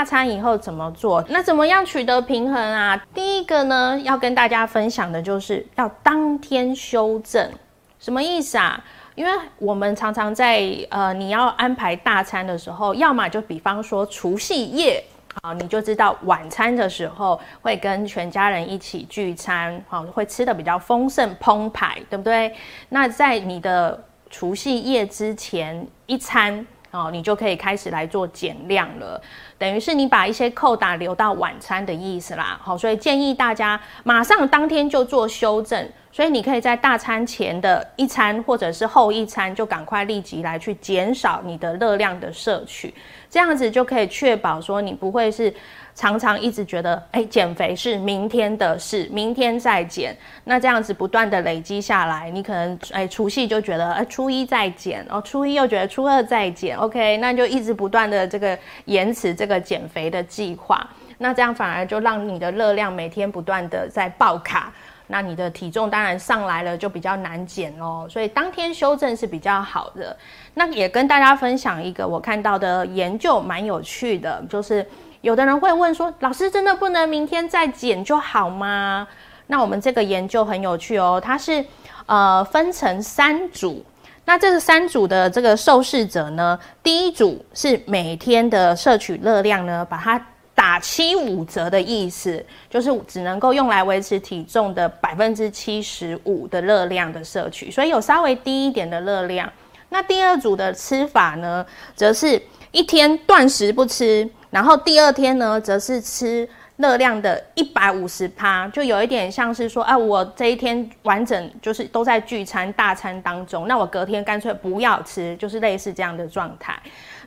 大餐以后怎么做？那怎么样取得平衡啊？第一个呢，要跟大家分享的就是要当天修正，什么意思啊？因为我们常常在呃，你要安排大餐的时候，要么就比方说除夕夜，好，你就知道晚餐的时候会跟全家人一起聚餐，好，会吃的比较丰盛澎湃，对不对？那在你的除夕夜之前一餐。哦，你就可以开始来做减量了，等于是你把一些扣打留到晚餐的意思啦。好，所以建议大家马上当天就做修正，所以你可以在大餐前的一餐或者是后一餐就赶快立即来去减少你的热量的摄取，这样子就可以确保说你不会是。常常一直觉得，哎，减肥是明天的事，明天再减。那这样子不断的累积下来，你可能，哎，除夕就觉得，哎，初一再减，哦，初一又觉得初二再减，OK，那就一直不断的这个延迟这个减肥的计划。那这样反而就让你的热量每天不断的在爆卡，那你的体重当然上来了就比较难减哦。所以当天修正是比较好的。那也跟大家分享一个我看到的研究，蛮有趣的，就是。有的人会问说：“老师，真的不能明天再减就好吗？”那我们这个研究很有趣哦，它是呃分成三组。那这个三组的这个受试者呢，第一组是每天的摄取热量呢，把它打七五折的意思，就是只能够用来维持体重的百分之七十五的热量的摄取，所以有稍微低一点的热量。那第二组的吃法呢，则是一天断食不吃。然后第二天呢，则是吃热量的一百五十趴，就有一点像是说，啊，我这一天完整就是都在聚餐大餐当中，那我隔天干脆不要吃，就是类似这样的状态。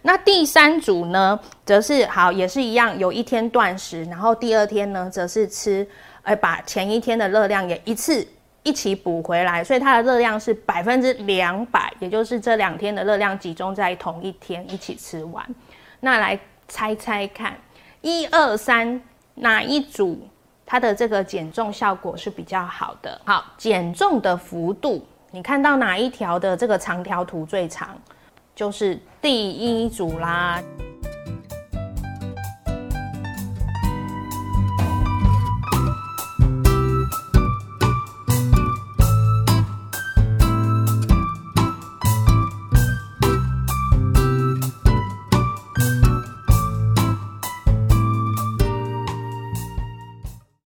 那第三组呢，则是好也是一样，有一天断食，然后第二天呢，则是吃，哎，把前一天的热量也一次一起补回来，所以它的热量是百分之两百，也就是这两天的热量集中在同一天一起吃完。那来。猜猜看，一二三，哪一组它的这个减重效果是比较好的？好，减重的幅度，你看到哪一条的这个长条图最长，就是第一组啦。